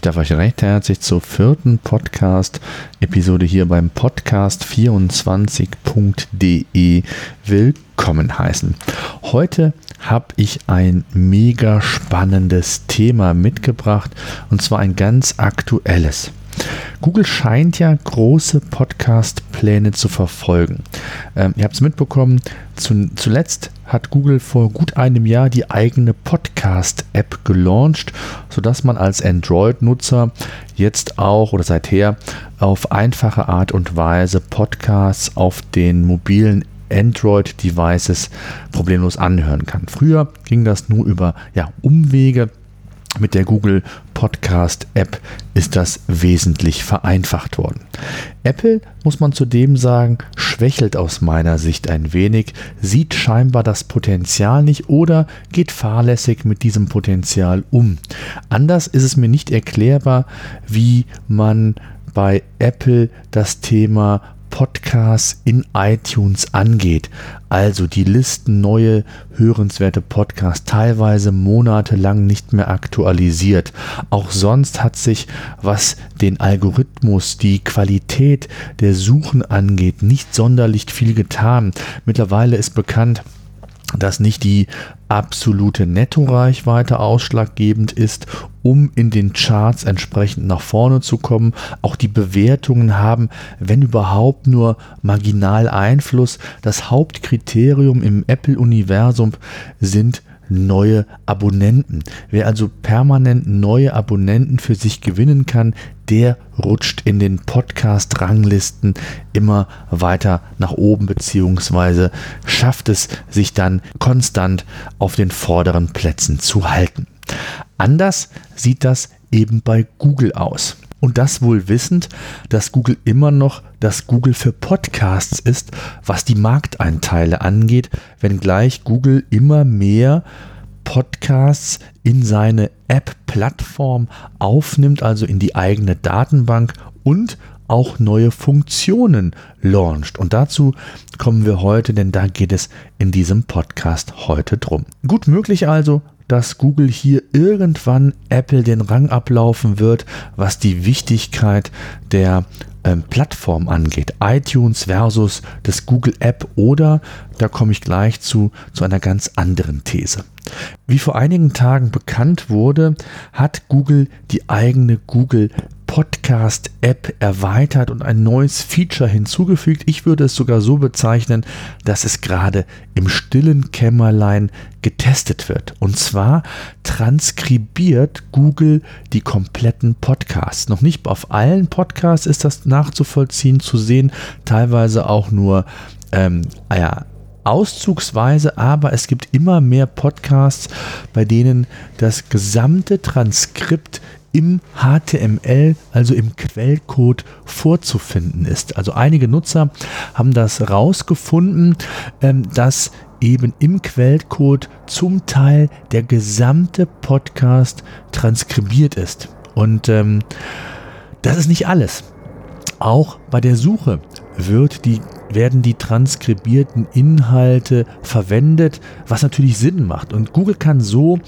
Ich darf euch recht herzlich zur vierten Podcast-Episode hier beim Podcast24.de willkommen heißen. Heute habe ich ein mega spannendes Thema mitgebracht und zwar ein ganz aktuelles. Google scheint ja große Podcast-Pläne zu verfolgen. Ähm, ihr habt es mitbekommen, zu, zuletzt hat Google vor gut einem Jahr die eigene Podcast-App gelauncht, sodass man als Android-Nutzer jetzt auch oder seither auf einfache Art und Weise Podcasts auf den mobilen Android-Devices problemlos anhören kann. Früher ging das nur über ja, Umwege mit der Google Podcast App ist das wesentlich vereinfacht worden. Apple, muss man zudem sagen, schwächelt aus meiner Sicht ein wenig, sieht scheinbar das Potenzial nicht oder geht fahrlässig mit diesem Potenzial um. Anders ist es mir nicht erklärbar, wie man bei Apple das Thema Podcasts in iTunes angeht. Also die Listen neue hörenswerte Podcasts teilweise monatelang nicht mehr aktualisiert. Auch sonst hat sich, was den Algorithmus, die Qualität der Suchen angeht, nicht sonderlich viel getan. Mittlerweile ist bekannt, dass nicht die absolute Nettoreichweite ausschlaggebend ist, um in den Charts entsprechend nach vorne zu kommen. Auch die Bewertungen haben, wenn überhaupt, nur marginal Einfluss. Das Hauptkriterium im Apple-Universum sind neue Abonnenten. Wer also permanent neue Abonnenten für sich gewinnen kann, der rutscht in den Podcast-Ranglisten immer weiter nach oben, beziehungsweise schafft es sich dann konstant auf den vorderen Plätzen zu halten. Anders sieht das eben bei Google aus. Und das wohl wissend, dass Google immer noch das Google für Podcasts ist, was die Markteinteile angeht, wenngleich Google immer mehr Podcasts in seine App-Plattform aufnimmt, also in die eigene Datenbank und auch neue Funktionen launcht. Und dazu kommen wir heute, denn da geht es in diesem Podcast heute drum. Gut möglich also, dass Google hier irgendwann Apple den Rang ablaufen wird, was die Wichtigkeit der ähm, Plattform angeht. iTunes versus das Google App oder, da komme ich gleich zu, zu einer ganz anderen These. Wie vor einigen Tagen bekannt wurde, hat Google die eigene Google Podcast-App erweitert und ein neues Feature hinzugefügt. Ich würde es sogar so bezeichnen, dass es gerade im stillen Kämmerlein getestet wird. Und zwar transkribiert Google die kompletten Podcasts. Noch nicht auf allen Podcasts ist das nachzuvollziehen, zu sehen, teilweise auch nur ähm, ja, auszugsweise, aber es gibt immer mehr Podcasts, bei denen das gesamte Transkript im HTML, also im Quellcode vorzufinden ist. Also einige Nutzer haben das rausgefunden, ähm, dass eben im Quellcode zum Teil der gesamte Podcast transkribiert ist. Und ähm, das ist nicht alles. Auch bei der Suche wird die werden die transkribierten Inhalte verwendet, was natürlich Sinn macht. Und Google kann so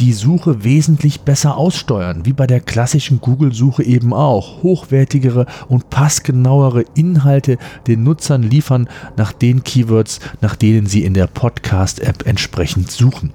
die Suche wesentlich besser aussteuern, wie bei der klassischen Google-Suche eben auch. Hochwertigere und passgenauere Inhalte den Nutzern liefern nach den Keywords, nach denen sie in der Podcast-App entsprechend suchen.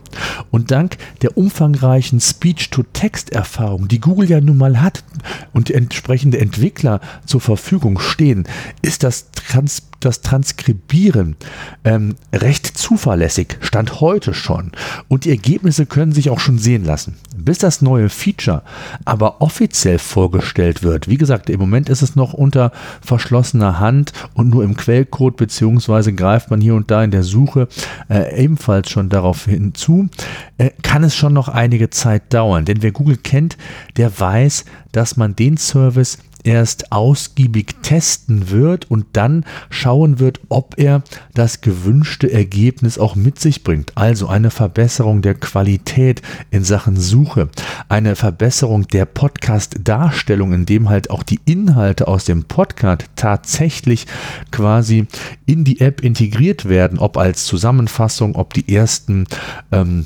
Und dank der umfangreichen Speech-to-Text-Erfahrung, die Google ja nun mal hat und entsprechende Entwickler zur Verfügung stehen, ist das Trans das Transkribieren ähm, recht zuverlässig, stand heute schon. Und die Ergebnisse können sich auch schon sehen lassen. Bis das neue Feature aber offiziell vorgestellt wird, wie gesagt, im Moment ist es noch unter verschlossener Hand und nur im Quellcode, beziehungsweise greift man hier und da in der Suche äh, ebenfalls schon darauf hinzu, äh, kann es schon noch einige Zeit dauern. Denn wer Google kennt, der weiß, dass man den Service erst ausgiebig testen wird und dann schauen wird, ob er das gewünschte Ergebnis auch mit sich bringt. Also eine Verbesserung der Qualität in Sachen Suche, eine Verbesserung der Podcast-Darstellung, in dem halt auch die Inhalte aus dem Podcast tatsächlich quasi in die App integriert werden, ob als Zusammenfassung, ob die ersten ähm,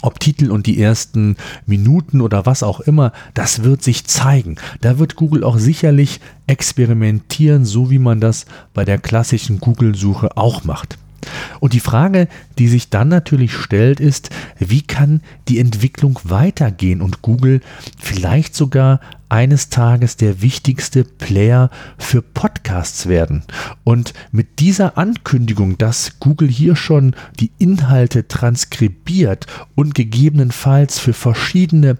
ob Titel und die ersten Minuten oder was auch immer, das wird sich zeigen. Da wird Google auch sicherlich experimentieren, so wie man das bei der klassischen Google-Suche auch macht. Und die Frage, die sich dann natürlich stellt, ist, wie kann die Entwicklung weitergehen und Google vielleicht sogar eines Tages der wichtigste Player für Podcasts werden. Und mit dieser Ankündigung, dass Google hier schon die Inhalte transkribiert und gegebenenfalls für verschiedene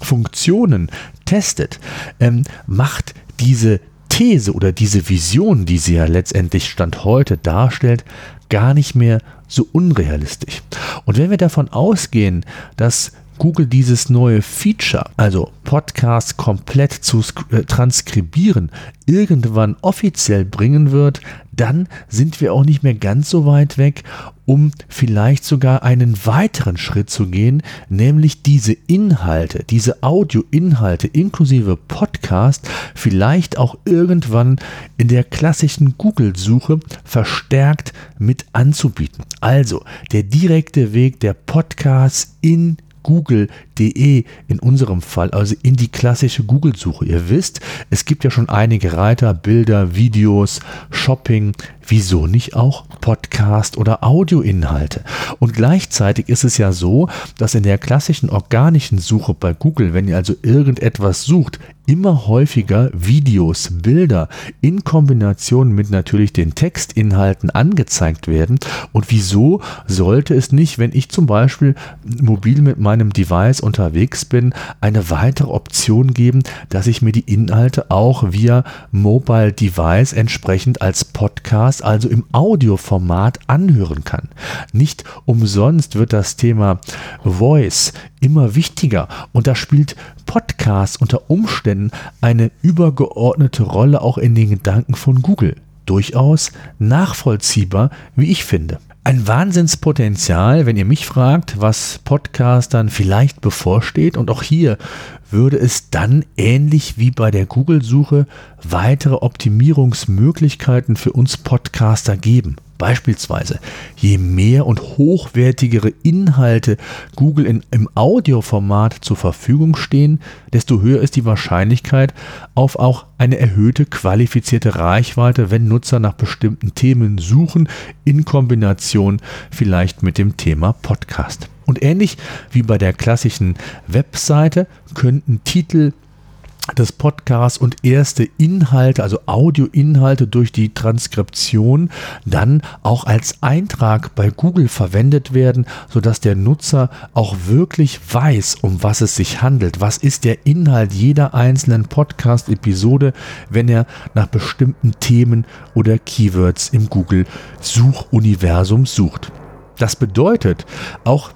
Funktionen testet, ähm, macht diese These oder diese Vision, die sie ja letztendlich Stand heute darstellt, gar nicht mehr so unrealistisch. Und wenn wir davon ausgehen, dass Google dieses neue Feature, also Podcasts komplett zu äh, transkribieren, irgendwann offiziell bringen wird, dann sind wir auch nicht mehr ganz so weit weg, um vielleicht sogar einen weiteren Schritt zu gehen, nämlich diese Inhalte, diese Audioinhalte inklusive Podcast vielleicht auch irgendwann in der klassischen Google-Suche verstärkt mit anzubieten. Also der direkte Weg der Podcasts in google.de in unserem Fall, also in die klassische Google-Suche. Ihr wisst, es gibt ja schon einige Reiter, Bilder, Videos, Shopping, wieso nicht auch Podcast oder Audioinhalte? Und gleichzeitig ist es ja so, dass in der klassischen organischen Suche bei Google, wenn ihr also irgendetwas sucht, immer häufiger Videos, Bilder in Kombination mit natürlich den Textinhalten angezeigt werden. Und wieso sollte es nicht, wenn ich zum Beispiel mobil mit meinem Device unterwegs bin, eine weitere Option geben, dass ich mir die Inhalte auch via Mobile Device entsprechend als Podcast, also im Audioformat anhören kann. Nicht umsonst wird das Thema Voice immer wichtiger und da spielt Podcast unter Umständen eine übergeordnete Rolle auch in den Gedanken von Google. Durchaus nachvollziehbar, wie ich finde. Ein Wahnsinnspotenzial, wenn ihr mich fragt, was Podcastern vielleicht bevorsteht. Und auch hier würde es dann ähnlich wie bei der Google-Suche weitere Optimierungsmöglichkeiten für uns Podcaster geben. Beispielsweise, je mehr und hochwertigere Inhalte Google in, im Audioformat zur Verfügung stehen, desto höher ist die Wahrscheinlichkeit auf auch eine erhöhte qualifizierte Reichweite, wenn Nutzer nach bestimmten Themen suchen, in Kombination vielleicht mit dem Thema Podcast. Und ähnlich wie bei der klassischen Webseite könnten Titel, des Podcasts und erste Inhalte, also Audioinhalte durch die Transkription dann auch als Eintrag bei Google verwendet werden, sodass der Nutzer auch wirklich weiß, um was es sich handelt. Was ist der Inhalt jeder einzelnen Podcast-Episode, wenn er nach bestimmten Themen oder Keywords im Google-Suchuniversum sucht. Das bedeutet, auch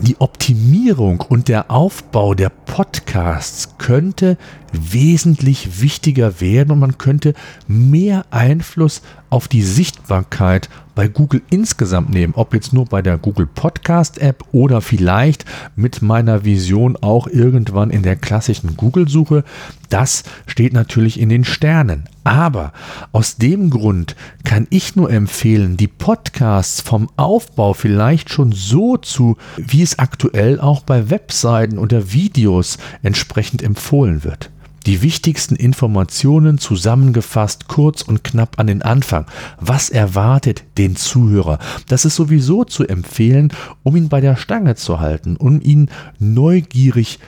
die Optimierung und der Aufbau der Podcasts könnte wesentlich wichtiger werden und man könnte mehr Einfluss auf die Sichtbarkeit bei Google insgesamt nehmen, ob jetzt nur bei der Google Podcast App oder vielleicht mit meiner Vision auch irgendwann in der klassischen Google-Suche, das steht natürlich in den Sternen. Aber aus dem Grund kann ich nur empfehlen, die Podcasts vom Aufbau vielleicht schon so zu, wie es aktuell auch bei Webseiten oder Videos entsprechend empfohlen wird. Die wichtigsten Informationen zusammengefasst kurz und knapp an den Anfang. Was erwartet den Zuhörer? Das ist sowieso zu empfehlen, um ihn bei der Stange zu halten, um ihn neugierig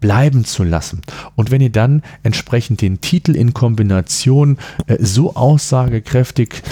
bleiben zu lassen. Und wenn ihr dann entsprechend den Titel in Kombination äh, so aussagekräftig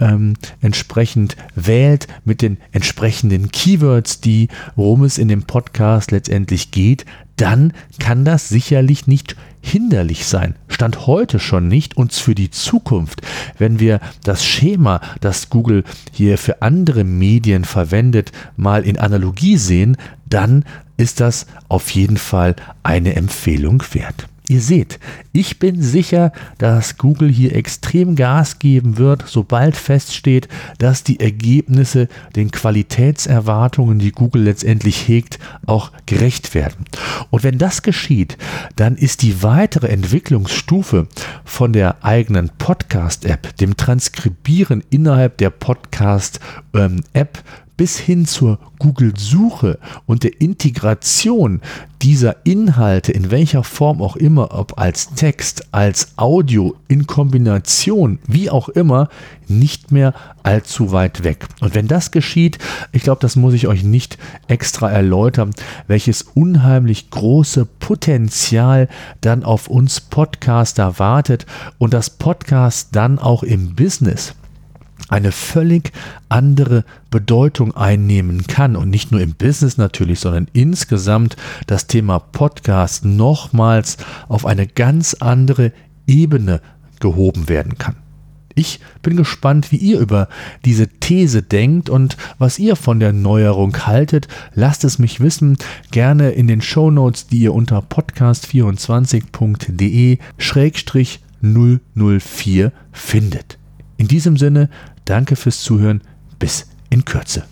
ähm, entsprechend wählt mit den entsprechenden Keywords, die, worum es in dem Podcast letztendlich geht, dann kann das sicherlich nicht hinderlich sein. Stand heute schon nicht uns für die Zukunft, wenn wir das Schema, das Google hier für andere Medien verwendet, mal in Analogie sehen, dann ist das auf jeden Fall eine Empfehlung wert. Ihr seht, ich bin sicher, dass Google hier extrem Gas geben wird, sobald feststeht, dass die Ergebnisse den Qualitätserwartungen, die Google letztendlich hegt, auch gerecht werden. Und wenn das geschieht, dann ist die weitere Entwicklungsstufe von der eigenen Podcast-App, dem Transkribieren innerhalb der Podcast-App, bis hin zur Google-Suche und der Integration dieser Inhalte in welcher Form auch immer, ob als Text, als Audio, in Kombination, wie auch immer, nicht mehr allzu weit weg. Und wenn das geschieht, ich glaube, das muss ich euch nicht extra erläutern, welches unheimlich große Potenzial dann auf uns Podcaster wartet und das Podcast dann auch im Business eine völlig andere Bedeutung einnehmen kann und nicht nur im Business natürlich, sondern insgesamt das Thema Podcast nochmals auf eine ganz andere Ebene gehoben werden kann. Ich bin gespannt, wie ihr über diese These denkt und was ihr von der Neuerung haltet. Lasst es mich wissen, gerne in den Show Notes, die ihr unter podcast24.de-004 findet. In diesem Sinne, danke fürs Zuhören. Bis in Kürze.